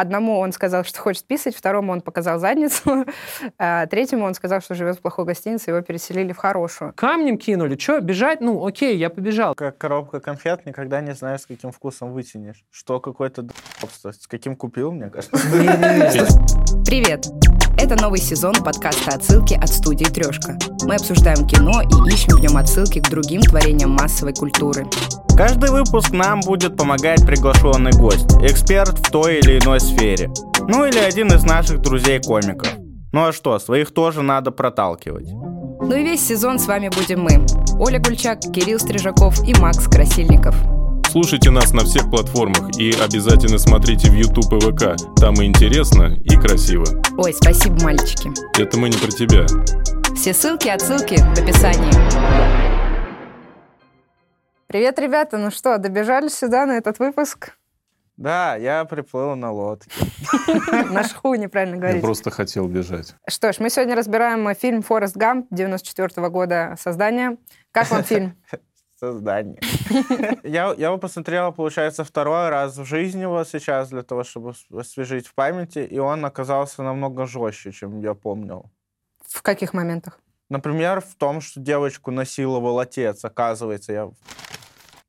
Одному он сказал, что хочет писать, второму он показал задницу, а третьему он сказал, что живет в плохой гостинице, его переселили в хорошую. Камнем кинули. Что, бежать? Ну, окей, я побежал. Как коробка конфет, никогда не знаешь, с каким вкусом вытянешь. Что какой-то д***бство. С каким купил, мне кажется. Привет! Это новый сезон подкаста «Отсылки» от студии «Трешка». Мы обсуждаем кино и ищем в нем отсылки к другим творениям массовой культуры. Каждый выпуск нам будет помогать приглашенный гость, эксперт в той или иной сфере. Ну или один из наших друзей-комиков. Ну а что, своих тоже надо проталкивать. Ну и весь сезон с вами будем мы. Оля Гульчак, Кирилл Стрижаков и Макс Красильников. Слушайте нас на всех платформах и обязательно смотрите в YouTube и ВК. Там и интересно, и красиво. Ой, спасибо, мальчики. Это мы не про тебя. Все ссылки и отсылки в описании. Привет, ребята. Ну что, добежали сюда на этот выпуск? Да, я приплыл на лодке. На шху, неправильно Я говорить. просто хотел бежать. Что ж, мы сегодня разбираем фильм «Форест Гамп» 94 года создания. Как вам фильм? Создание. Я, я его посмотрел, получается, второй раз в жизни вот сейчас, для того, чтобы ос- освежить в памяти, и он оказался намного жестче, чем я помнил. В каких моментах? Например, в том, что девочку насиловал отец, оказывается, я,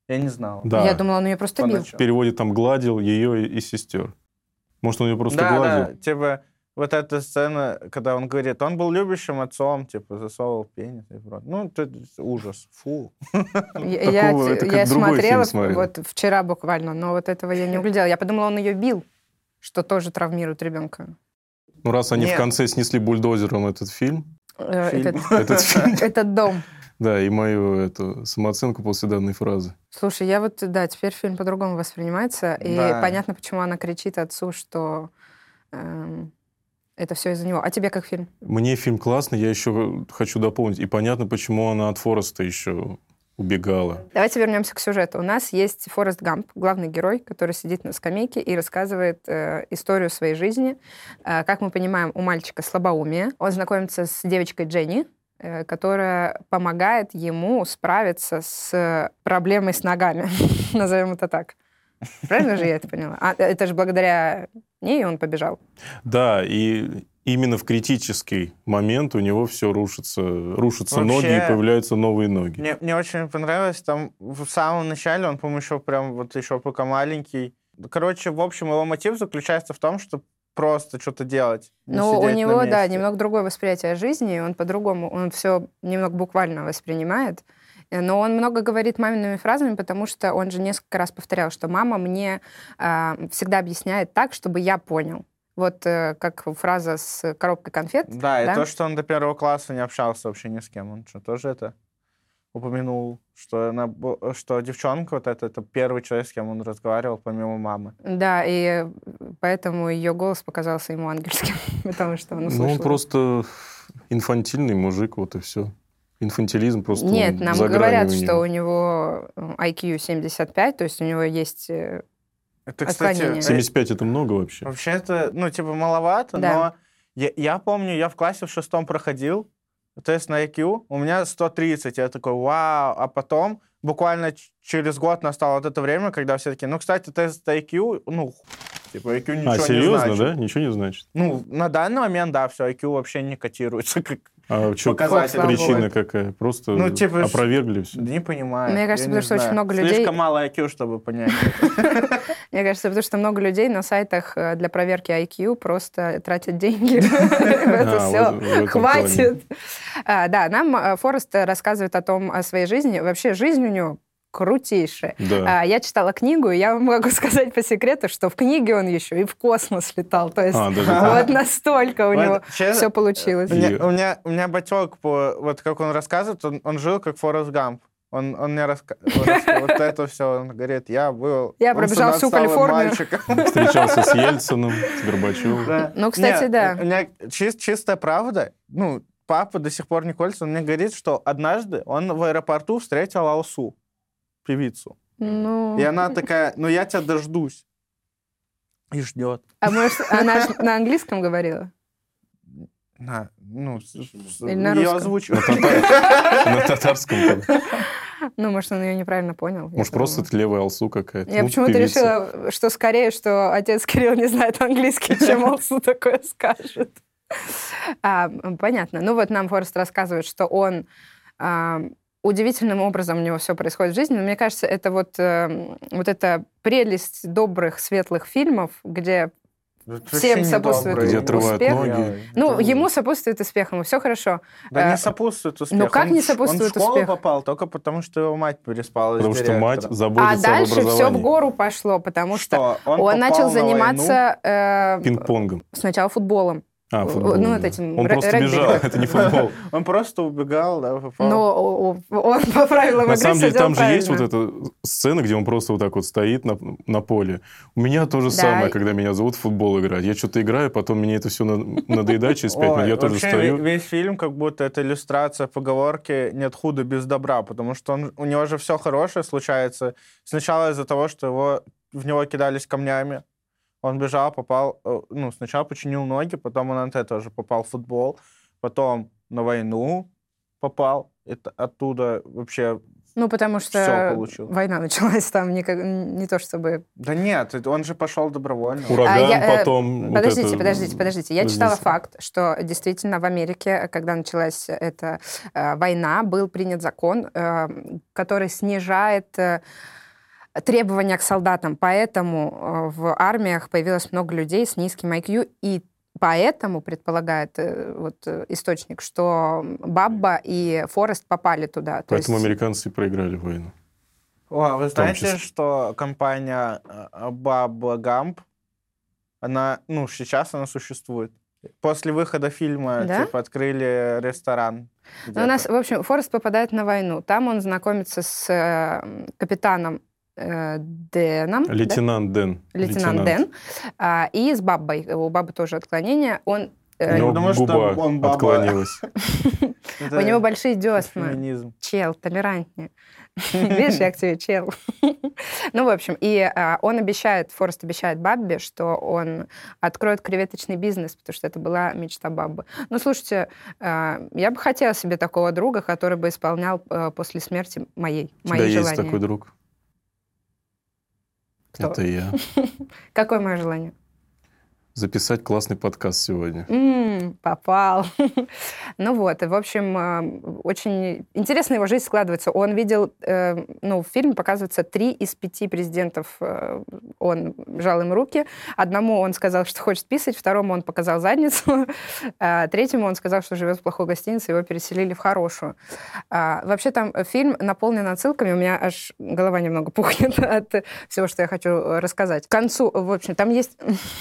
я не знал. Да. Я думала, он ее просто бил. В переводе там гладил ее и, и сестер. Может, он ее просто да, гладил? да, типа, вот эта сцена, когда он говорит, он был любящим отцом, типа, засовывал пенис и рот. Ну, это ужас, фу. Я, я- Такого- я фильм смотрела смотрел. вот вчера буквально, но вот этого я не углядела. Я подумала, он ее бил, что тоже травмирует ребенка. Ну, раз они Нет. в конце снесли бульдозером этот фильм, Э. Этот, этот фильм, этот дом. да, и мою эту самооценку после данной фразы. Слушай, я вот, да, теперь фильм по-другому воспринимается, и понятно, почему она кричит отцу, что эм, это все из-за него. А тебе как фильм? Мне фильм классный, я еще хочу дополнить. И понятно, почему она от Фореста еще убегала. Давайте вернемся к сюжету. У нас есть Форест Гамп, главный герой, который сидит на скамейке и рассказывает э, историю своей жизни. Э, как мы понимаем, у мальчика слабоумие. Он знакомится с девочкой Дженни, э, которая помогает ему справиться с проблемой с ногами, назовем это так. Правильно же я это поняла? А, это же благодаря ней он побежал. Да, и именно в критический момент у него все рушится, рушатся Вообще- ноги и появляются новые ноги. Мне, мне очень понравилось, там в самом начале, он, по-моему, еще прям вот еще пока маленький. Короче, в общем, его мотив заключается в том, что просто что-то делать. Но у него, да, немного другое восприятие жизни, он по-другому, он все немного буквально воспринимает. Э, Но он много говорит мамиными фразами, потому что он же несколько раз повторял, что мама мне а, всегда объясняет так, чтобы я понял. Вот э, как фраза с коробкой конфет. Да, и да? то, что он до первого класса не общался вообще ни с кем. Он что, тоже это упомянул, что, она, что девчонка вот эта, это первый человек, с кем он разговаривал, помимо мамы. Да, и поэтому ее голос показался ему ангельским, потому что он услышал. Ну, он просто инфантильный мужик, вот и все. Инфантилизм просто Нет, нам говорят, у что него. у него IQ 75, то есть у него есть э, Это, кстати, Отклонение. э, 75 это много вообще? вообще это, ну, типа, маловато, Да. но я, я помню, я в классе в шестом проходил, тест на IQ, у меня 130, я такой, вау, а потом буквально через год настало вот это время, когда все таки ну, кстати, тест IQ, ну, типа, IQ ничего А, не серьезно, значит. да? Ничего не значит. Ну, на данный момент, да, все, IQ вообще не котируется, как... А что, Показатель причина какая? Просто Ну, типа, опровергли все? Не понимаю. Мне кажется, не потому что очень знаю. много людей- Слишком мало IQ, чтобы понять. Мне кажется, потому что много людей на сайтах э, для проверки IQ просто тратят деньги. Это А, все. Хватит. А, Да, нам э, Форест рассказывает о том, о своей жизни. Вообще жизнь у него крутейшая. Да. А, Я читала книгу, и я вам могу сказать по секрету, что в книге он еще и в космос летал. То есть А, даже вот настолько у Вот, него честно, все получилось. У меня, у меня, у меня батек, по, вот как он рассказывает, он, он жил как Форест Гамп. Он, он мне рассказывает вот это все. Он говорит, я был... Я пробежал всю Калифорнию. мальчиком. Встречался с Ельциным, с Горбачевым. Да. Ну, кстати, да. У меня чис- чистая правда. Ну, папа до сих пор не колется. Он мне говорит, что однажды он в аэропорту встретил Алсу, певицу. Ну, И она такая, ну я тебя дождусь. И ждет. а может, она на английском говорила? На, ну, Или на русском? озвучиваю. На татарском. Ну, может, он ее неправильно понял. Может, просто это левая алсу какая-то. Я Ну, почему-то решила, что скорее, что отец Кирилл не знает английский, чем Алсу такое скажет. А, понятно. Ну вот нам Форест рассказывает, что он а, удивительным образом у него все происходит в жизни. Но мне кажется, это вот, э, вот эта прелесть добрых, светлых фильмов, где Всем сопутствует Где успех. ноги. ну, ему сопутствует успех, ему все хорошо. Да э, не сопутствует успеху. ну, как Он не сопутствует Он в школу попал только потому, что его мать переспала Потому что мать. А заботится об дальше все в гору пошло, потому что Что, он, попал начал на заниматься э, Пинг-понгом. сначала футболом. А, футбол. ну, да. вот этим Он просто бежал, это не футбол. Он просто убегал, да, попал. Но он по правилам На самом деле, там же есть вот эта сцена, где он просто вот так вот стоит на, поле. У меня то же самое, когда меня зовут в футбол играть. Я что-то играю, потом мне это все надоедает через пять минут, я тоже стою. ве- Весь фильм как будто это иллюстрация поговорки «нет худа без добра», потому что у него же все хорошее случается. Сначала из-за того, что его, в него кидались камнями, он бежал, попал, э, ну, сначала починил ноги, потом он от этого же попал в футбол, потом на войну попал, это оттуда вообще... Ну, потому что получил. война началась там не, как- не то чтобы... Да нет, он же пошел добровольно. Ураган, А я, э, потом... вот подождите, это- подождите, подождите. Я читала Подождите. факт, что действительно в Америке, когда началась эта э, война, был принят закон, э, который снижает э, требования к солдатам. Поэтому э, в армиях появилось много людей с низким IQ, и поэтому предполагает э, вот, э, источник, что Бабба и Форест попали туда. То Поэтому есть- американцы проиграли войну. О, а вы знаете, числе. что компания Баба Гамп, она, ну, сейчас она существует. После выхода фильма, Да? типа, открыли ресторан. Ну, у нас, в общем, Форест попадает на войну. Там он знакомится с э, капитаном э, Дэном. да? Лейтенант Дэн. Лейтенант Дэн. а, и с Баббой. У Бабы тоже отклонение. Он, э, У него потому что губа он баба. отклонилась. У него большие десна. Чел, толерантнее. Видишь, я к тебе чел. Ну, в общем, и а, он обещает, Форест обещает Баббе, что он откроет креветочный бизнес, потому что это была мечта Баббы. Ну, слушайте, а, я бы хотела себе такого друга, который бы исполнял а, после смерти моей, У тебя мои есть желания. такой друг? Кто? Это я. Какое мое желание? Записать классный подкаст сегодня. М, попал. ну вот, в общем, э, очень интересно его жизнь складывается. Он видел, э, ну, в фильме показывается три из пяти президентов. э, он жал им руки. Одному он сказал, что хочет писать, второму он показал задницу, а третьему он сказал, что живет в плохой гостинице, его переселили в хорошую. А, вообще там фильм наполнен отсылками, у меня аж голова немного пухнет от всего, что я хочу рассказать. К концу, в общем, там есть...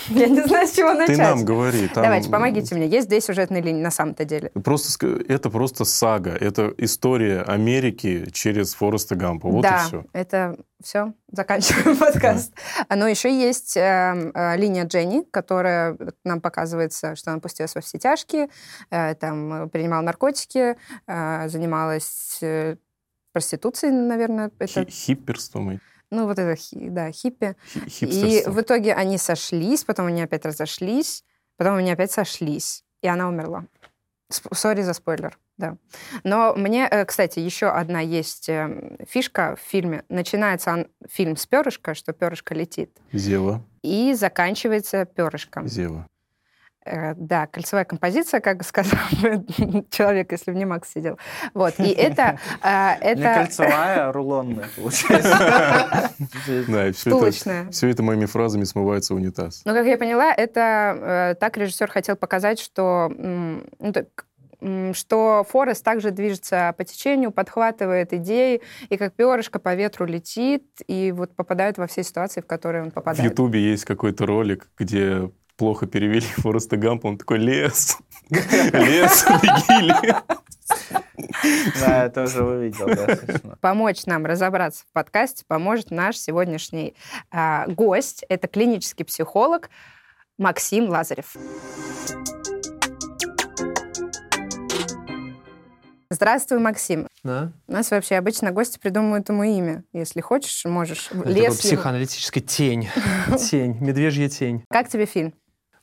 я не знаю, с чего начать. Ты нам говори. там- Давайте, помогите мне. Есть две сюжетные линии на самом-то деле. Просто, это просто сага. Это история Америки через Фореста Гампа. Вот да, и все. это все. Заканчиваем подкаст. Но еще есть э, э, линия Дженни, которая нам показывается, что она пустилась во все тяжкие, э, там э, принимала наркотики, э, занималась э, проституцией, наверное, это, Хипперством ну вот это, да, хиппи. хи- И в итоге они сошлись, потом они опять разошлись, потом они опять сошлись, и она умерла. Сори за спойлер, да. Но мне, э, кстати, еще одна есть э, фишка в фильме. Начинается он, фильм с перышка, что перышко летит, Зева. и заканчивается перышком. Зева. Э, Да, кольцевая композиция, как сказал человек, если в Немакс сидел. Вот, и это... э, Не кольцевая, а рулонная, получается. Да, и все это, моими фразами смывается в унитаз. Ну, как я поняла, это э, так режиссер хотел показать, что, ну, что Форест также движется по течению, подхватывает идеи, и как перышко по ветру летит, и вот попадает во все ситуации, в которые он В попадает. Ютубе есть какой-то ролик, где плохо перевели Фореста Гампа, он такой лес, лес, беги, лес. Да, я тоже увидел, да. Помочь нам разобраться в подкасте поможет наш сегодняшний а, гость. Это клинический психолог Максим Лазарев. Здравствуй, Максим. Да? У нас вообще обычно гости придумывают ему имя. Если хочешь, можешь. Это Лес психоаналитическая тень. Тень, медвежья тень. Как тебе фильм?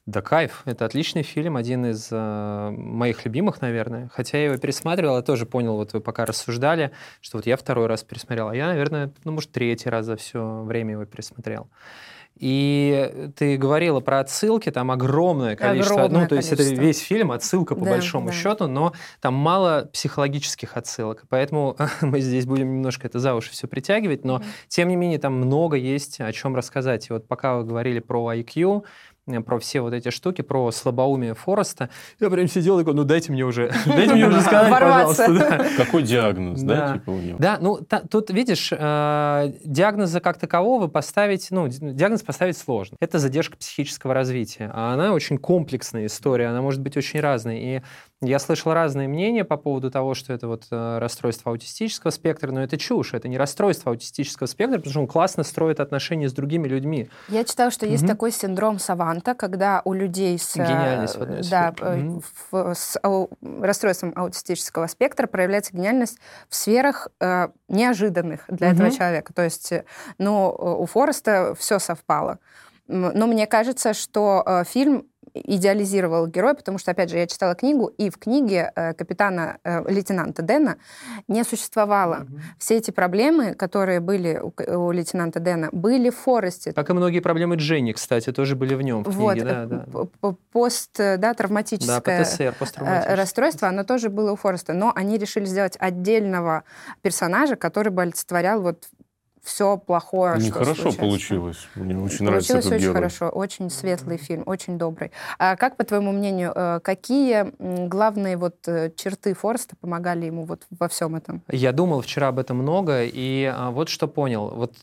Да кайф, это отличный фильм, один из э, моих любимых, наверное. Хотя я его пересматривал, я тоже понял, вот вы пока рассуждали, что вот я второй раз пересмотрел, а я, наверное, ну, может, третий раз за все время его пересмотрел. И ты говорила про отсылки, там огромное количество. Огромное ну, то есть количество. это весь фильм отсылка по Да, большому да. счету, но там мало психологических отсылок. Поэтому мы здесь будем немножко это за уши все притягивать, но тем не менее там много есть о чем рассказать. И вот пока вы говорили про IQ, про все вот эти штуки, про слабоумие Фореста, я прям сидел и такой, ну дайте мне уже, дайте мне уже сказать, пожалуйста. да. Какой диагноз, да, Да. типа у него? Да, ну та- тут, видишь, э, диагноза как такового поставить, ну, ди- диагноз поставить сложно. Это задержка психического развития, а она очень комплексная история, она может быть очень разной. И я слышал разные мнения по поводу того, что это вот э, расстройство аутистического спектра, но это чушь, это не расстройство аутистического спектра, потому что он классно строит отношения с другими людьми. Я читала, что есть Мгм. такой синдром Саванта, когда у людей с, э, да, э, Мгм. в- с ау- расстройством аутистического спектра проявляется гениальность в сферах э, неожиданных для этого Мгм. человека. То есть, э, ну, э, у Фореста все совпало. Но мне кажется, что э, фильм идеализировал героя, потому что, опять же, я читала книгу, и в книге э, капитана, э, лейтенанта Дэна не существовало. Все эти проблемы, которые были у, у лейтенанта Дэна, были в Форесте. Как и многие проблемы Дженни, кстати, тоже были в нем в Вот, книге. э, да, да. пост, э, да, Да, травматическое ПТСР, э, расстройство, оно тоже было у Фореста, но они решили сделать отдельного персонажа, который бы олицетворял вот все плохое, что Нехорошо случается. получилось. Мне очень нравится Получилось этот очень герой. хорошо, очень светлый фильм, очень добрый. А как, по твоему мнению, э, какие главные вот э, черты Фореста помогали ему вот во всем этом? Я думал вчера об этом много, и а, вот что понял. Вот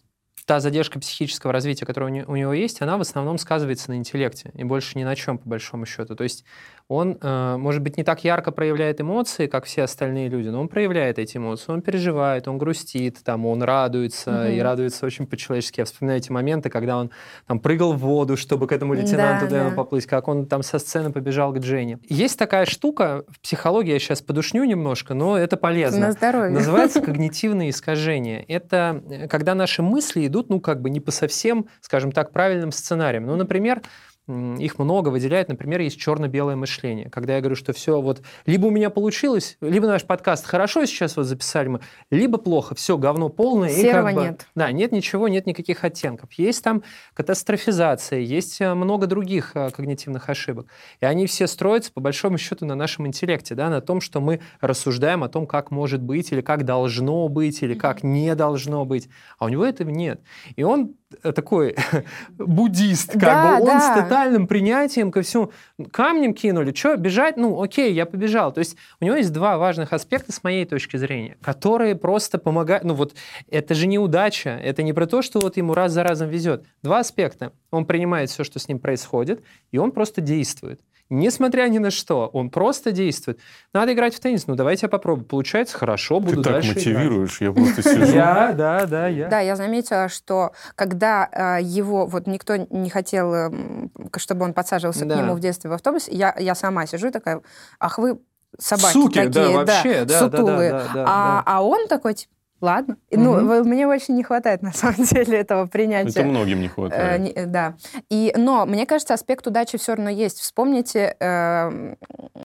та задержка психического развития, которая у не- у него есть, она в основном сказывается на интеллекте, и больше ни на чем, по большому счету. То есть он, э, может быть, не так ярко проявляет эмоции, как все остальные люди, но он проявляет эти эмоции, он переживает, он грустит, там, он радуется, Мгм. и радуется очень по-человечески. Я вспоминаю эти моменты, когда он там прыгал в воду, чтобы к этому лейтенанту Да, да. поплыть, как он там со сцены побежал к Дженни. Есть такая штука, в психологии я сейчас подушню немножко, но это полезно. На здоровье. Называется когнитивные искажения. Это э, когда наши мысли идут, ну, как бы не по совсем, скажем так, правильным сценариям. Ну, например, их много выделяют, например, есть черно-белое мышление. Когда я говорю, что все вот, либо у меня получилось, либо наш подкаст хорошо сейчас вот записали мы, либо плохо, все, говно полное. и Серого как бы- нет. Да, нет ничего, нет никаких оттенков. Есть там катастрофизация, есть э, много других э, когнитивных ошибок. И они все строятся, по большому счету, на нашем интеллекте, да, на том, что мы рассуждаем о том, как может быть, или как должно быть, или как не должно быть. А у него этого нет. И он такой буддист, как Да, бы он с да. тотальным принятием ко всему. Камнем кинули, что, бежать? Ну, окей, я побежал. То есть у него есть два важных аспекта, с моей точки зрения, которые просто помогают. Ну, вот это же не удача, это не про то, что вот ему раз за разом везет. Два аспекта. Он принимает все, что с ним происходит, и он просто действует. Несмотря ни на что, он просто действует. Надо играть в теннис, ну давайте я попробую. Получается хорошо, буду Ты так дальше играть. мотивируешь, я просто сижу. Я, да, да, я. Да, я заметила, что когда э, его, вот никто не хотел, м, чтобы он подсаживался Да. к нему в детстве в автобус, я, я сама сижу и такая, ах вы собаки Суки, да, такие, вообще, да, да, да, сутулые. да, да, а, да. а он такой, типа, ладно. И, Ну, мне очень не хватает, на самом деле, этого Это принятия. многим не Э, хватает. не- э, да. И, но мне кажется, аспект удачи все равно есть. Вспомните э,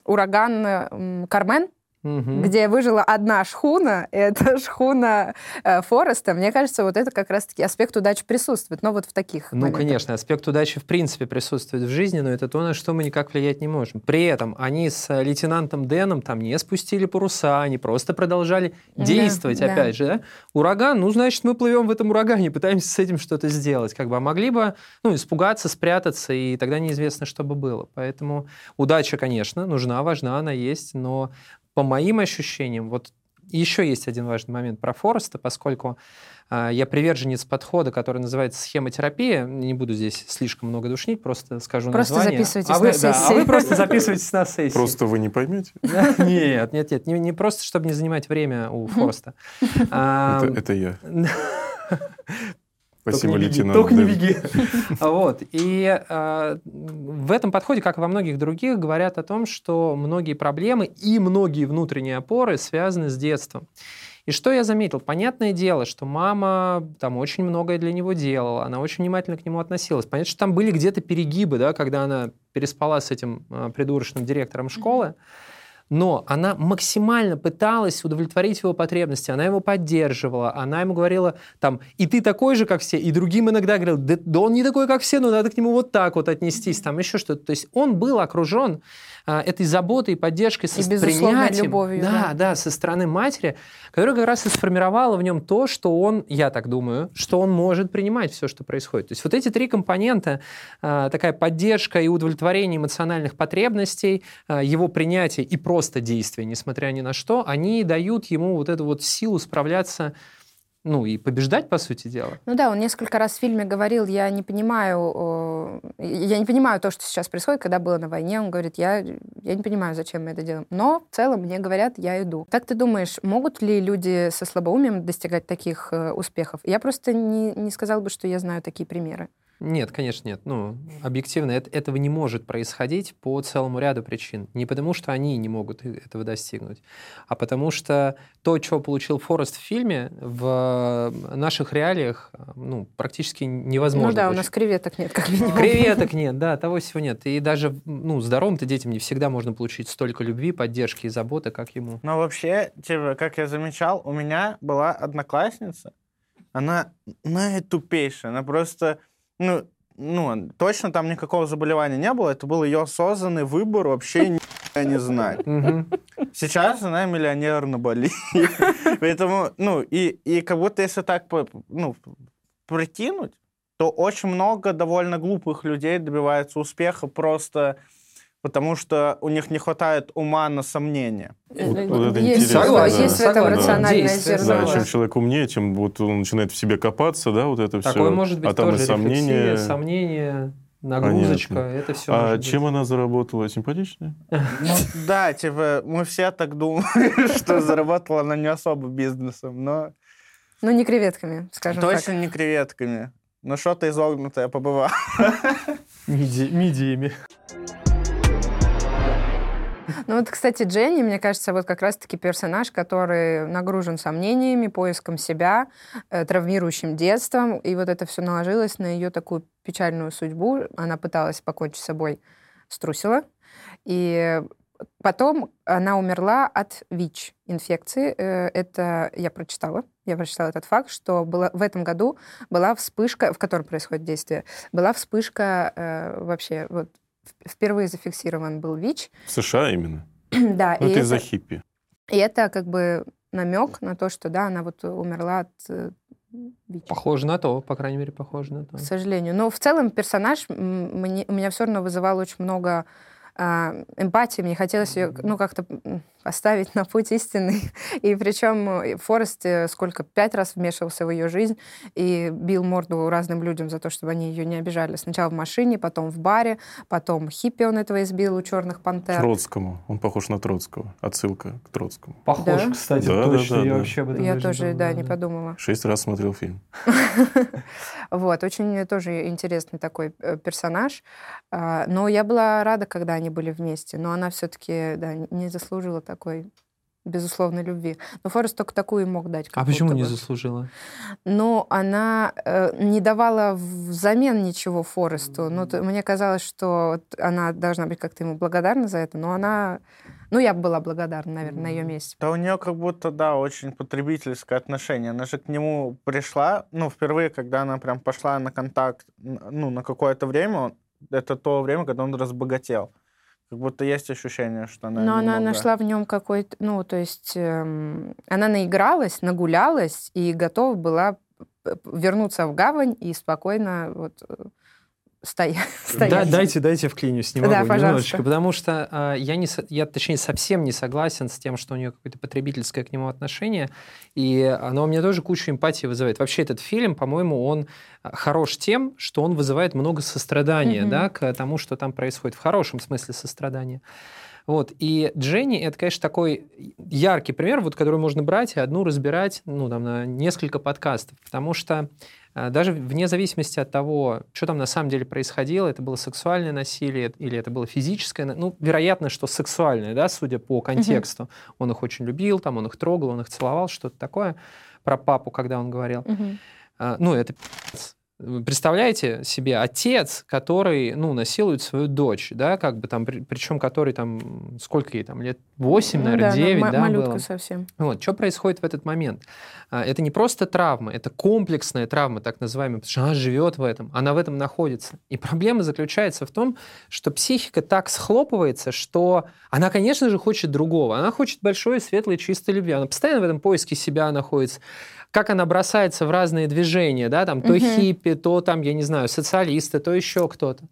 ураган э, Кармен, Мгм. где выжила одна шхуна, и это шхуна э, Фореста. Мне кажется, вот это как раз-таки аспект удачи присутствует, но вот в таких Ну, моментах. конечно, аспект удачи в принципе присутствует в жизни, но это то, на что мы никак влиять не можем. При этом они с э, лейтенантом Дэном там не спустили паруса, они просто продолжали Да, действовать, да. опять же. да? Ураган, ну, значит, мы плывем в этом урагане, пытаемся с этим что-то сделать. Как бы, а могли бы ну, испугаться, спрятаться, и тогда неизвестно, что бы было. Поэтому удача, конечно, нужна, важна, она есть, но по моим ощущениям, вот еще есть один важный момент про Фореста, поскольку а, я приверженец подхода, который называется схемотерапия. Не буду здесь слишком много душнить, просто скажу Просто название. записывайтесь а вы, на да, сессии. а вы просто записывайтесь на сессии. Просто вы не поймете. Нет, нет, нет, не, не просто, чтобы не занимать время у Фореста. Это это я. Только Спасибо, не беги, лейтенант. Только не беги. А Вот. И а, в этом подходе, как и во многих других, говорят о том, что многие проблемы и многие внутренние опоры связаны с детством. И что я заметил? Понятное дело, что мама там очень многое для него делала, она очень внимательно к нему относилась. Понятно, что там были где-то перегибы, да, когда она переспала с этим э, придурочным директором школы. Mm-hmm но она максимально пыталась удовлетворить его потребности, она его поддерживала, она ему говорила, там, и ты такой же, как все, и другим иногда говорил, да, да он не такой, как все, но надо к нему вот так вот отнестись, там еще что-то. То есть он был окружен а, этой заботой и поддержкой, со и принятием, любовью. Да, да, да, со стороны матери, которая как раз и сформировала в нем то, что он, я так думаю, что он может принимать все, что происходит. То есть вот эти три компонента, а, такая поддержка и удовлетворение эмоциональных потребностей, а, его принятие и просто действие, несмотря ни на что, они дают ему вот эту вот силу справляться ну, и побеждать, по сути дела. Ну да, он несколько раз в фильме говорил, я не понимаю, я не понимаю то, что сейчас происходит, когда было на войне. Он говорит, я, я не понимаю, зачем мы это делаем. Но в целом мне говорят, я иду. Как ты думаешь, могут ли люди со слабоумием достигать таких э, успехов? Я просто не, не сказала бы, что я знаю такие примеры. Нет, конечно, нет. Ну, объективно это, этого не может происходить по целому ряду причин. Не потому, что они не могут этого достигнуть, а потому что то, что получил Форест в фильме, в наших реалиях ну, практически невозможно. Ну да, получить. у нас креветок нет, как минимум. Креветок нет, да, того всего нет. И даже ну, здоровым-то детям не всегда можно получить столько любви, поддержки и заботы, как ему. Но вообще, типа, как я замечал, у меня была одноклассница, она наитупейшая, она просто ну, ну, точно там никакого заболевания не было. Это был ее осознанный выбор вообще не знать. Сейчас она миллионер на Бали. Поэтому, ну, и, и как будто если так, ну, прикинуть, то очень много довольно глупых людей добивается успеха просто потому что у них не хватает ума на сомнения. Вот, вот это есть, согласен, есть в этом рациональное зерно. Да, чем человек умнее, тем вот он начинает в себе копаться, да, вот это Такое все. может быть а там тоже и сомнения. сомнения, нагрузочка, Понятно. это все. А чем быть. она заработала? Симпатичная? Ну, да, типа, мы все так думаем, что заработала она не особо бизнесом, но... Ну, не креветками, скажем так. Точно не креветками. Но что-то изогнутое побывало. Мидиями. Ну вот, кстати, Дженни, мне кажется, вот как раз-таки персонаж, который нагружен сомнениями, поиском себя, э, травмирующим детством, и вот это все наложилось на ее такую печальную судьбу. Она пыталась покончить с собой, струсила, и Потом она умерла от ВИЧ инфекции. Э, это я прочитала. Я прочитала этот факт, что было, в этом году была вспышка, в котором происходит действие, была вспышка э, вообще вот впервые зафиксирован был ВИЧ. В США именно? да. Ну, это из-за хиппи. И это как бы намек на то, что да, она вот умерла от э, ВИЧ. Похоже на то, по крайней мере, похоже на то. К сожалению. Но в целом персонаж мне, у меня все равно вызывал очень много а, эмпатии, мне хотелось ее, ну, как-то поставить на путь истинный. И причем э, Форест э, сколько, пять раз вмешивался в ее жизнь и бил морду разным людям за то, чтобы они ее не обижали. Сначала в машине, потом в баре, потом хиппи он этого избил у черных пантер. Троцкому. Он похож на Троцкого. Отсылка к Троцкому. Похож, да? кстати, да, точно. Да, да, я да. вообще об этом Я тоже, да, не подумала. Шесть раз смотрел фильм. Вот, очень тоже интересный такой э, персонаж. А, но я была рада, когда они были вместе. Но она все-таки да, не заслужила такой безусловной любви. Но Форест только такую и мог дать. А почему не заслужила? Ну, она э, не давала взамен ничего Форесту. Ну, то, мне казалось, что она должна быть как-то ему благодарна за это, но она... Ну, я бы была благодарна, наверное, на ее месте. Да у нее как будто, да, очень потребительское отношение. Она же к нему пришла, ну, впервые, когда она прям пошла на контакт, ну, на какое-то время, это то время, когда он разбогател. Как будто есть ощущение, что она... Но немного... она нашла в нем какой-то... Ну, то есть эм, она наигралась, нагулялась и готова была вернуться в гавань и спокойно вот стоять. Да, дайте, дайте вклинюсь немного, да, немножечко, потому что э, я, не, я, точнее, совсем не согласен с тем, что у нее какое-то потребительское к нему отношение, и оно у меня тоже кучу эмпатии вызывает. Вообще этот фильм, по-моему, он а, хорош тем, что он вызывает много сострадания, mm-hmm. да, к тому, что там происходит, в хорошем смысле сострадания. Вот. И Дженни — это, конечно, такой яркий пример, вот, который можно брать и одну разбирать ну, там, на несколько подкастов. Потому что э, даже вне зависимости от того, что там на самом деле происходило, это было сексуальное насилие или это было физическое, ну, вероятно, что сексуальное, да, судя по контексту. Угу. Он их очень любил, там, он их трогал, он их целовал, что-то такое про папу, когда он говорил. А, Ну, это пи***ц. Представляете себе отец, который, ну, насилует свою дочь, да, как бы там, причем который там, сколько ей там, лет 8, Ну наверное, да, ну, 9, ма- да, малютка было? совсем. Вот, что происходит в этот момент? А, Это не просто травма, это комплексная травма, так называемая, потому что она живет в этом, она в этом находится. И проблема заключается в том, что психика так схлопывается, что она, конечно же, хочет другого. Она хочет большой, светлой, чистой любви. Она постоянно в этом поиске себя находится. Как она бросается в разные движения, да, там то Мгм. хиппи, то там, я не знаю, социалисты, то еще кто-то.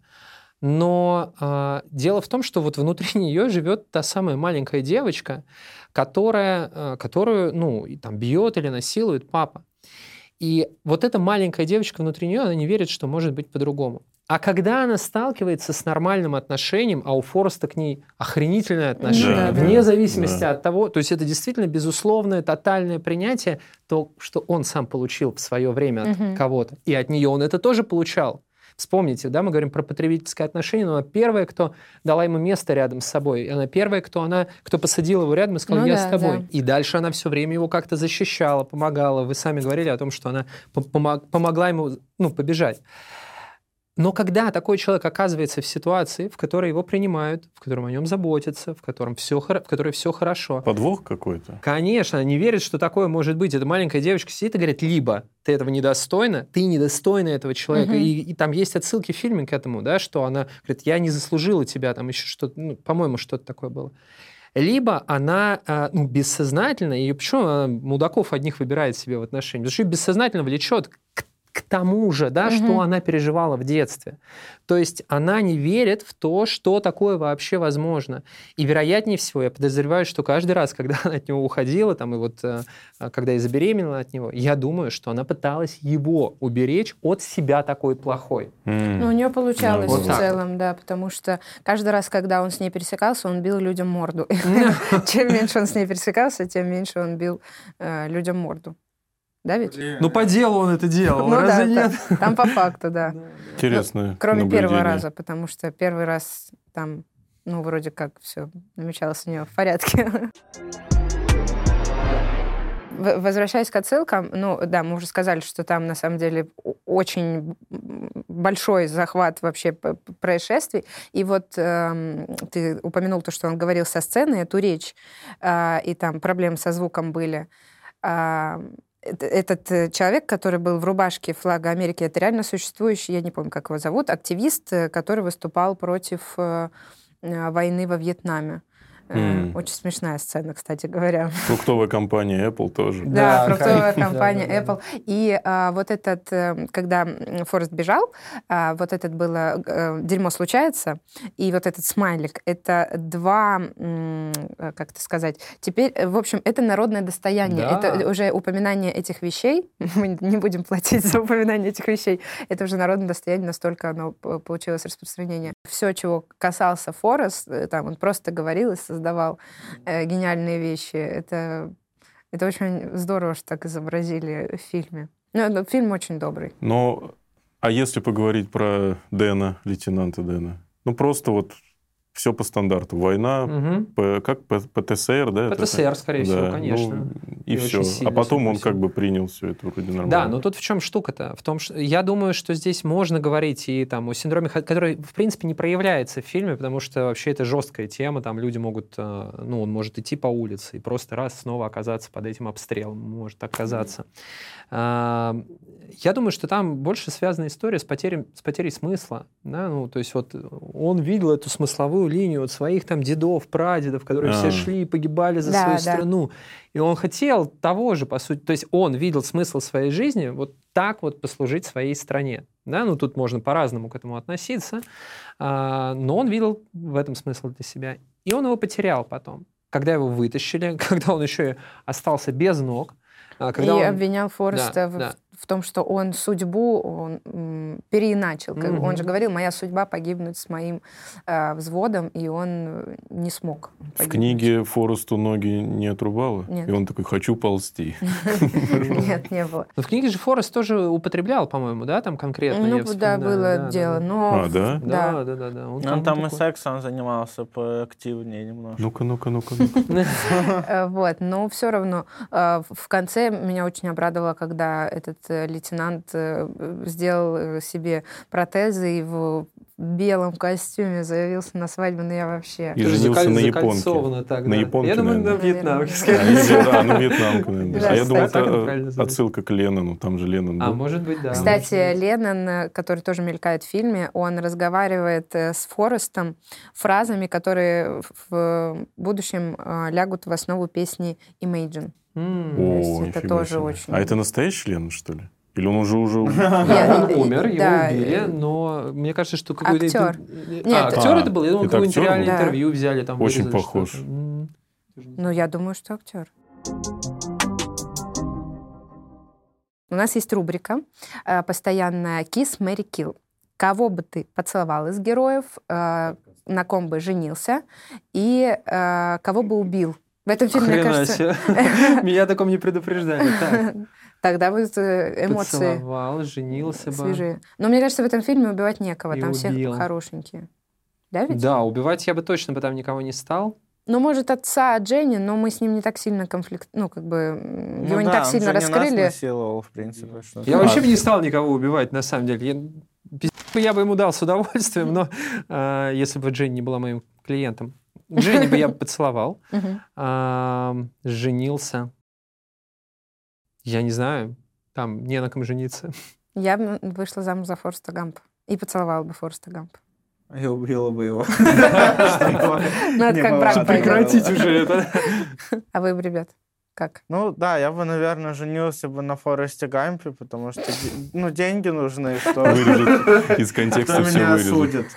Но а, дело в том, что вот внутри нее живет та самая маленькая девочка, которая, а, которую, ну, и там бьет или насилует папа. И вот эта маленькая девочка внутри нее, она не верит, что может быть по-другому. А когда она сталкивается с нормальным отношением, а у Фореста к ней охренительное отношение, да, да. вне зависимости Да. от того, то есть это действительно безусловное, тотальное принятие, то, что он сам получил в свое время от Мгм. кого-то, и от нее он это тоже получал. Вспомните, да, мы говорим про потребительское отношение, но она первая, кто дала ему место рядом с собой. И Она первая, кто, она, кто посадила его рядом и сказала, Ну я да, с тобой. да. И дальше она все время его как-то защищала, помогала. Вы сами говорили о том, что она по- помог- помогла ему ну, побежать. Но когда такой человек оказывается в ситуации, в которой его принимают, в котором о нем заботятся, в котором все, в которой все хорошо, Подвох какой-то? Конечно, не верит, что такое может быть. Эта маленькая девочка сидит и говорит, либо ты этого недостойна, ты недостойна этого человека. Мгм. И, и там есть отсылки в фильме к этому, да, что она говорит, я не заслужила тебя, там еще что-то, ну, по-моему, что-то такое было. Либо она а, ну, бессознательно, и почему она мудаков одних выбирает себе в отношении? Потому что ее бессознательно влечет к, к тому же, да, Мгм. что она переживала в детстве. То есть она не верит в то, что такое вообще возможно. И вероятнее всего, я подозреваю, что каждый раз, когда она от него уходила, там, и вот э, когда я забеременела от него, я думаю, что она пыталась его уберечь от себя такой плохой. М. Ну, у нее получалось Вот в так. целом, да, потому что каждый раз, когда он с ней пересекался, он бил людям морду. Чем меньше он с ней пересекался, тем меньше он бил э, людям морду. Да ведь? Ну, по делу он это делал, Ну да, разве нет? та- там по факту, да. Интересное Кроме первого наблюдение. раза, потому что первый раз там, ну, вроде как все намечалось у нее в порядке. Возвращаясь к отсылкам, ну да, мы уже сказали, что там на самом деле очень большой захват вообще происшествий. И вот эм, ты упомянул то, что он говорил со сцены, эту речь, а, и там проблемы со звуком были. А, этот э, человек, который был в рубашке флага Америки, это реально существующий, я не помню, как его зовут, активист, э, который выступал против э, войны во Вьетнаме. М. Очень смешная сцена, кстати говоря. Фруктовая компания Apple тоже. Да, Да, фруктовая конечно. компания Да, да, Apple. И а, вот этот, э, когда Форест бежал, а, вот этот было э, дерьмо случается, и вот этот смайлик, это два, как это сказать, теперь, в общем, это народное достояние. Да. Это уже упоминание этих вещей, мы не будем платить за упоминание этих вещей, это уже народное достояние, настолько оно получилось распространение. Все, чего касался Форест, там он просто говорил и создавал э, гениальные вещи. Это это очень здорово, что так изобразили в фильме. Ну, фильм очень добрый. Но, а если поговорить про Дэна, лейтенанта Дэна? Ну, просто вот все по стандарту. Война, Мгм. П- как П- ПТСР, да? это? ПТСР, скорее всего, Да, конечно. ну, и, И все. А потом он по как бы принял все это вроде нормально. Да, но тут в чем штука-то? В том, что я думаю, что здесь можно говорить и там о синдроме, который, в принципе, не проявляется в фильме, потому что вообще это жесткая тема, там люди могут, э, ну, он может идти по улице и просто раз снова оказаться под этим обстрелом, может оказаться. А, Я думаю, что там больше связана история с потерей, с потерей смысла, да, ну, то есть вот он видел эту смысловую линию от своих там дедов, прадедов, которые все А. шли и погибали за Да, свою да. страну, и он хотел того же, по сути. То есть он видел смысл своей жизни вот так вот послужить своей стране. Да? Ну, тут можно по-разному к этому относиться. а, но он видел в этом смысл для себя. И он его потерял потом. Когда его вытащили, когда он еще и остался без ног. а, когда и он- обвинял Фореста Да, в, да. В том, что он судьбу он, м, переиначил. Как бы Он же говорил, моя судьба погибнуть с моим э, взводом, и он э, не смог. В погибнуть. книге Форесту ноги не отрубало? Нет. И он такой, хочу ползти. Нет, не было. Но в книге же Форест тоже употреблял, по-моему, да, там конкретно? я Ну, да, было дело. А, да? Да. Да, да, да, по-моему, там и сексом занимался поактивнее немножко. Ну-ка, ну-ка, ну-ка. ну-ка. Э, Вот, но все равно э, в- в конце меня очень обрадовало, когда этот лейтенант э, сделал э, себе протезы в белом костюме заявился на свадьбу, ну я вообще... И женился на японке. так, На да. японке, Я думаю, на вьетнамке. Скорее А, всего. вьет- а, ну, вьетнамка, наверное. Да, А я он это отсылка к Леннону. Там же Леннон А, был. может быть, да. Кстати. Леннон, который тоже мелькает в фильме, он разговаривает э, с Форестом фразами, которые в будущем э, лягут в основу песни Imagine. М. то есть О, это тоже очень- А это настоящий Леннон, что ли? Или он уже уже... Он умер, его убили, но мне кажется, что какой-то... Актер. Нет, а, актер А, это был? Я думал, какое-нибудь реальное интервью взяли, там Очень похож. что-то. М. Ну, я думаю, что актер. У нас есть рубрика э, постоянная «Kiss, Мэри Kill». Кого бы ты поцеловал из героев, э, на ком бы женился и э, кого бы убил? В этом фильме, мне Хрена кажется, себе. Меня о таком не предупреждали. Так, тогда будут э, эмоции поцеловал, женился бы. свежие. Но мне кажется, в этом фильме убивать некого, И там все убил. хорошенькие. Да, ведь? Да, убивать я бы точно бы там никого не стал. Ну, может, отца Дженни, но мы с ним не так сильно конфликт... Ну, как бы, Ну его не да, так он сильно не нас раскрыли. насиловал, в принципе. что- Я вообще бы не стал никого убивать, на самом деле. Я, я бы ему дал с удовольствием, но а, если бы Дженни не была моим клиентом. Дженни бы я бы поцеловал, женился. Я не знаю, там не на ком жениться. Я бы вышла замуж за Форста Гампа и поцеловала бы Форста Гампа. Я убила бы его. Ну, это как брак. Прекратить уже это. А вы, ребят, как? Ну да, я бы, наверное, женился бы на Форесте Гампе, потому что ну, деньги нужны, что Вырежет из кто контекста все меня осудит.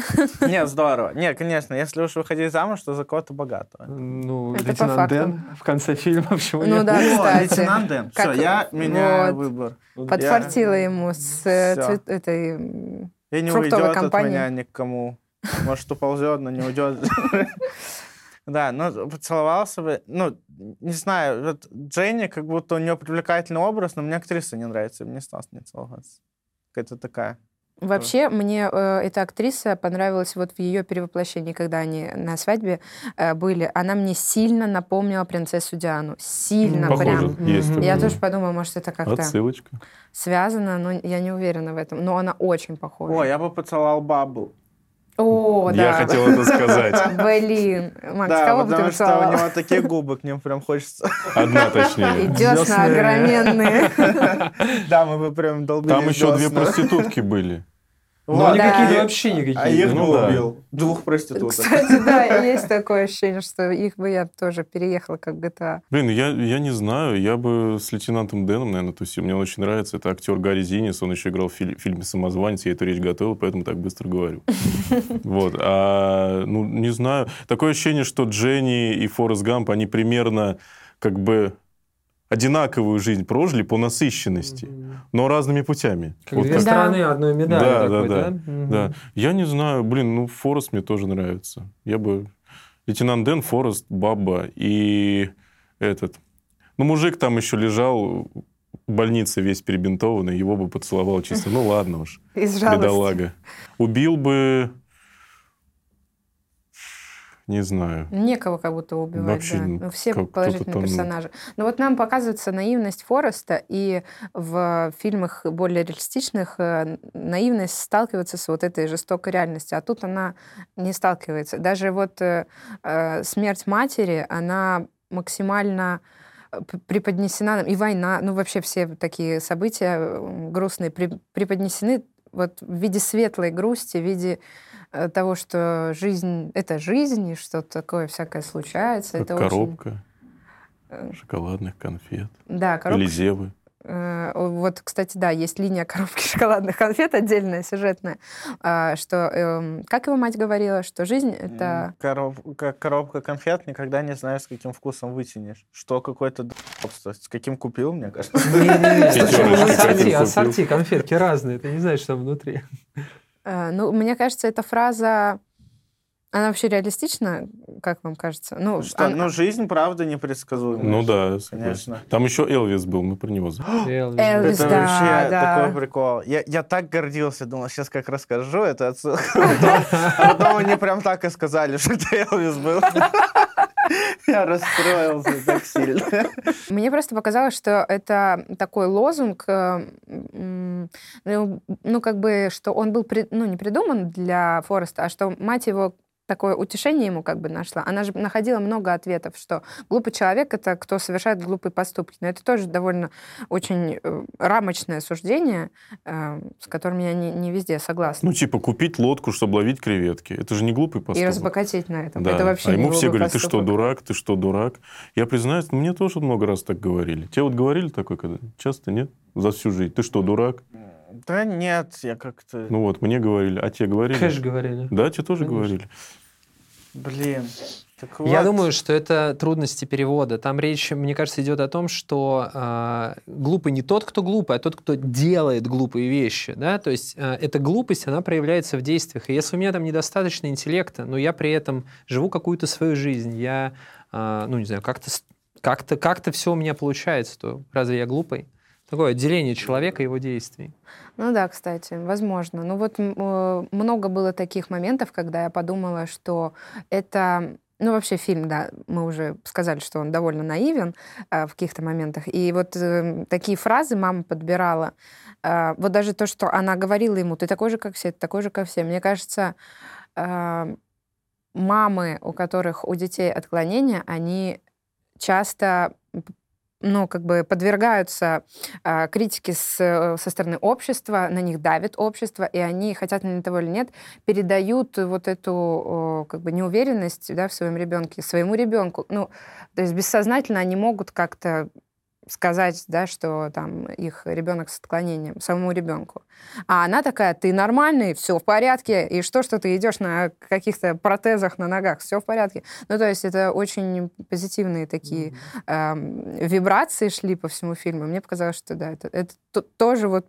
Нет, здорово. Не, конечно, если уж выходить замуж, то за кого-то богатого. Ну, лейтенант. Дэн в конце фильма, почему Ну нет? да, О, кстати. лейтенант Дэн. Все, Как- я меняю вот. выбор. Подфартила ему с э, этой... м, И не уйдет от меня никому. Может, уползет, но не уйдет. Да, ну, поцеловался бы. Ну, не знаю, вот Дженни, как будто у нее привлекательный образ, но мне актриса не нравится, я бы не стал с ней целоваться. Какая-то такая. Вообще, мне э, эта актриса понравилась вот в ее перевоплощении, когда они на свадьбе э, были. Она мне сильно напомнила принцессу Диану. Сильно Похоже. прям. Есть. Я такое. тоже подумала, может, это как-то Отсылочка. связано, но я не уверена в этом. Но она очень похожа. О, я бы поцеловал бабу. О, да. Я хотел это сказать. Блин. Макс, да, кого бы ты потому что у него такие губы, к ним прям хочется. Одна точнее. И десна огроменные. Да, мы бы прям долбили Там еще две проститутки были. Ну, Вот. они Да. какие-то вообще никакие. А их Ну бы да. убил. Двух проституток. Кстати, да, есть такое ощущение, что их бы я тоже переехала как GTA. Блин, я, я не знаю, я бы с лейтенантом Дэном, наверное, тусил. Мне он очень нравится. Это актер Гарри Зинис, он еще играл в фили- фильме «Самозванец», я эту речь готовил, поэтому так быстро говорю. Вот. А, ну, не знаю. Такое ощущение, что Дженни и Форест Гамп, они примерно как бы одинаковую жизнь прожили по насыщенности, Мгм. но разными путями. Как Вот две как- Да. стороны одной медали. Да, такой, да, да. Мгм. Да. Я не знаю, блин, ну, Форест мне тоже нравится. Я бы... Лейтенант Дэн, Форест, Баба и этот... Ну, мужик там еще лежал в больнице весь перебинтованный, его бы поцеловал чисто. Ну, ладно уж, Из жалости. бедолага. Убил бы... Не знаю. Некого как будто убивать, Вообще, да. ну, Ну, все как положительные там, ну. персонажи. Но вот нам показывается наивность Фореста, и в фильмах более реалистичных э, наивность сталкивается с вот этой жестокой реальностью, а тут она не сталкивается. Даже вот э, э, смерть матери, она максимально э, преподнесена, и война, ну вообще все такие события грустные преподнесены вот в виде светлой грусти, в виде того, что жизнь — это жизнь, и что такое всякое случается. Как это очень... коробка э, шоколадных конфет. Да, коробка. Или зевы. Э, Вот, кстати, да, есть линия коробки шоколадных конфет отдельная, сюжетная, а, что, эм, как его мать говорила, что жизнь — это... Короб- как коробка конфет, никогда не знаешь, с каким вкусом вытянешь. Что какой-то д***бство. С каким купил, мне кажется. Ассорти, конфетки разные, ты не знаешь, что внутри. Э, Ну, мне кажется, эта фраза, она вообще реалистична, как вам кажется? Ну, Что, она- ну, жизнь, правда, непредсказуема. Ну да. Конечно. Там еще Элвис был, мы про него забыли. Элвис. Это да, вообще да. такой прикол. Я, я так гордился, думал, сейчас как расскажу это отсылка. Потом- а потом они прям так и сказали, что это Элвис был. Я расстроился так сильно. Мне просто показалось, что это такой лозунг, э, ну, ну, как бы, что он был, ну, не придуман для Фореста, а что мать его такое утешение ему как бы нашла. Она же находила много ответов, что глупый человек — это кто совершает глупые поступки. Но это тоже довольно очень э, рамочное суждение, э, с которым я не, не везде согласна. Ну, типа, купить лодку, чтобы ловить креветки. Это же не глупый И поступок. разбогатеть на этом. Да. Это вообще а не ему все говорят, ты что, дурак, ты что, дурак? Я признаюсь, мне тоже много раз так говорили. Тебе вот говорили такое, когда? Часто, нет? За всю жизнь. Ты что, дурак? Да нет, я как-то... Ну вот, мне говорили. А тебе говорили? Кэш говорили. Да, тебе тоже Конечно. говорили. Блин. Так Я вот. думаю, что это трудности перевода. Там речь, мне кажется, идет о том, что а, глупый не тот, кто глупый, а тот, кто делает глупые вещи. Да? То есть а, эта глупость, она проявляется в действиях. И если у меня там недостаточно интеллекта, но я при этом живу какую-то свою жизнь, я, а, ну, не знаю, как-то как-то как все у меня получается, то разве я глупый? Такое отделение человека и его действий. Ну да, кстати, возможно. Ну вот э, много было таких моментов, когда я подумала, что это... Ну, вообще фильм, да, мы уже сказали, что он довольно наивен э, в каких-то моментах. И вот э, такие фразы мама подбирала. Э, вот даже то, что она говорила ему, ты такой же, как все, ты такой же, как все. Мне кажется, э, мамы, у которых у детей отклонения, они часто ну, как бы подвергаются а, критике с, э, со стороны общества, на них давит общество, и они, хотят они того или нет, передают вот эту о, как бы неуверенность да, в своем ребенке, своему ребенку. Ну, то есть бессознательно они могут как-то сказать, да, что там их ребенок с отклонением, самому ребенку. А она такая, ты нормальный, все в порядке, и что, что ты идешь на каких-то протезах на ногах, все в порядке. Ну, то есть это очень позитивные такие эм, вибрации шли по всему фильму. Мне показалось, что да, это, это то- тоже вот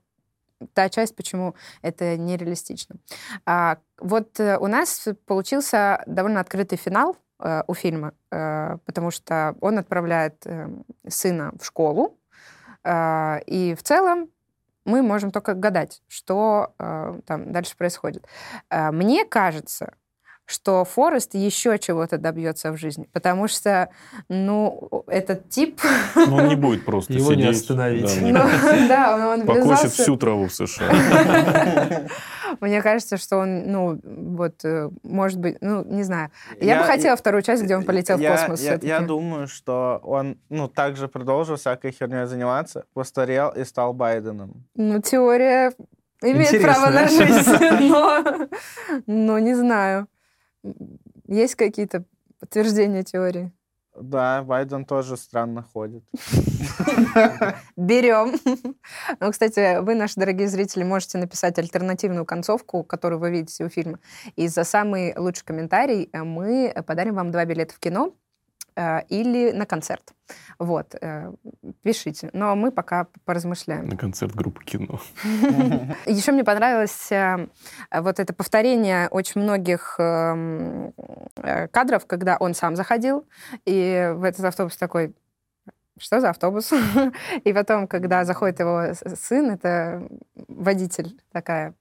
та часть, почему это нереалистично. А, вот э, у нас получился довольно открытый финал э, у фильма, э, потому что он отправляет э, сына в школу, э, и в целом мы можем только гадать, что там дальше происходит. Мне кажется, что Форест еще чего-то добьется в жизни, потому что, ну, этот тип, Ну, он не будет просто Его не сидеть. остановить. да, ну, да, он, он Покосит всю траву в США. Мне кажется, что он, ну, вот, э, может быть, ну, не знаю. Я, бы хотела вторую часть, где он полетел я, в космос. Я, я думаю, что он, ну, также продолжил всякой херней заниматься, постарел и стал Байденом. Ну, теория имеет Интересно. право на жизнь, но, но не знаю. Есть какие-то подтверждения теории? Да, Байден тоже странно ходит. Берем. Ну, кстати, вы, наши дорогие зрители, можете написать альтернативную концовку, которую вы видите у фильма. И за самый лучший комментарий э, мы подарим вам два билета в кино или на концерт. Вот. э, Пишите. Но мы пока поразмышляем. На концерт группы кино. Еще мне понравилось э, вот это повторение очень многих э, кадров, когда он сам заходил, и в этот автобус такой, что за автобус? И потом, когда заходит его сын, это водитель такая,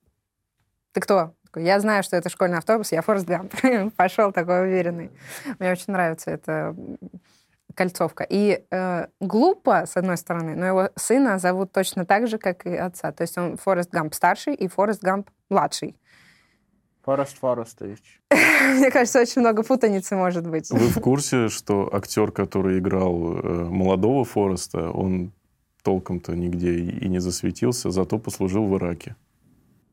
ты кто? Такой, Я знаю, что это школьный автобус, я Форст Гамп. Пошел такой уверенный. Мне очень нравится эта кольцовка. И э, глупо, с одной стороны, но его сына зовут точно так же, как и отца. То есть он Форест Гамп старший и Форест Гамп младший. Форест Форестович. Мне кажется, очень много путаницы может быть. Вы в курсе, что актер, который играл э, молодого Фореста, он толком-то нигде и не засветился, зато послужил в Ираке.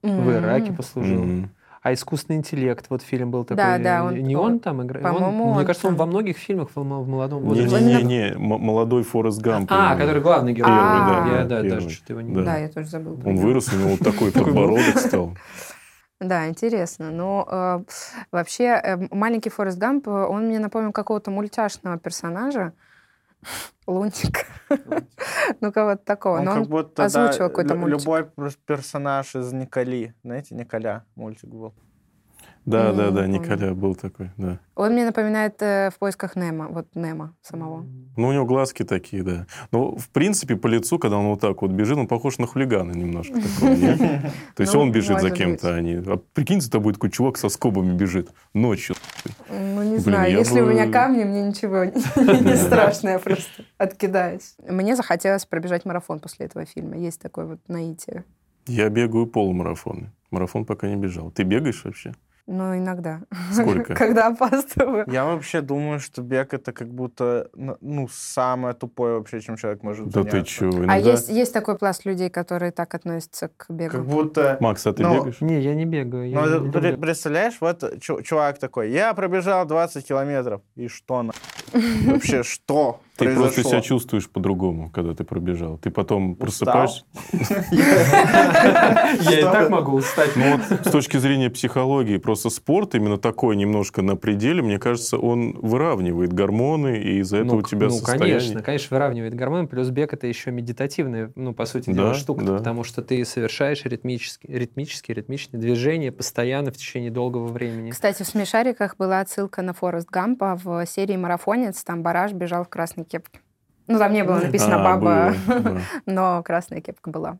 В Ираке послужил. Мгм. А искусственный интеллект, вот фильм был такой. Да, да, он- не он, там играет? по-моему, Мне он кажется, он там. во многих фильмах в молодом возрасте. Не-не-не, молодой Форест Гамп. А, он- который главный герой. Первый, да, Я, да, первый. даже что-то его не Да. Да, я тоже забыла. про Он вырос, у него вот такой подбородок стал. Да, интересно. Но э, вообще э, маленький Форест Гамп, э, он мне напомнил какого-то мультяшного персонажа. Лунтик. Ну, кого-то такого. Он Но он будто, да, озвучивал какой-то мультик. любой пер- персонаж из Николи. Знаете, Николя мультик был. Да, Не, да, не да, помню. Николя был такой, да. Он мне напоминает э, в поисках Немо, вот Немо самого. Ну, у него глазки такие, да. Но, в принципе, по лицу, когда он вот так вот бежит, он похож на хулигана немножко. То есть Ну, он бежит за кем-то, а не... А прикинь, за тобой такой чувак со скобами бежит ночью. Ну, не знаю, если у меня камни, мне ничего не страшно, я просто откидаюсь. Мне захотелось пробежать марафон после этого фильма. Есть такое вот наитие. Я бегаю полумарафоны. Марафон пока не бежал. Ты бегаешь вообще? Ну, иногда. Сколько? Когда опаздываю. Я вообще думаю, что бег это как будто ну, самое тупое вообще, чем человек может Да ты заняться. чё? А иногда- есть, есть такой пласт людей, которые так относятся к бегу. Как будто... Макс, а ты Ну, бегаешь? Не, я не бегаю. я Ну, не ты люблю. представляешь, вот чу- чувак такой, я пробежал 20 километров. И что на... Вообще, что Ты просто произошло? себя чувствуешь по-другому, когда ты пробежал. Ты потом Устал? просыпаешься. Я и так могу устать. Ну вот с точки зрения психологии, просто спорт именно такой немножко на пределе, мне кажется, он выравнивает гормоны, и из-за этого ну, у тебя ну, состояние... конечно, конечно, выравнивает гормоны. Плюс бег это еще медитативная, ну, по сути Да, дела, штука, да. потому что ты совершаешь ритмические, ритмические, ритмичные движения постоянно в течение долгого времени. Кстати, в «Смешариках» была отсылка на Форест Гампа в серии «Марафонец». Там Бараш бежал в красной кепке. Ну, там не было написано А, «баба», было, да. но красная кепка была.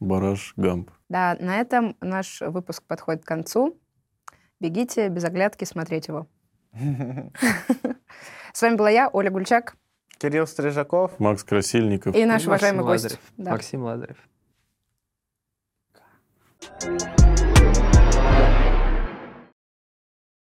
Бараш Гамп. Да, на этом наш выпуск подходит к концу. Бегите без оглядки смотреть его. С вами была я, Оля Гульчак, Кирилл Стрижаков. Макс Красильников. и наш Максим уважаемый гость. Да. Максим Лазарев.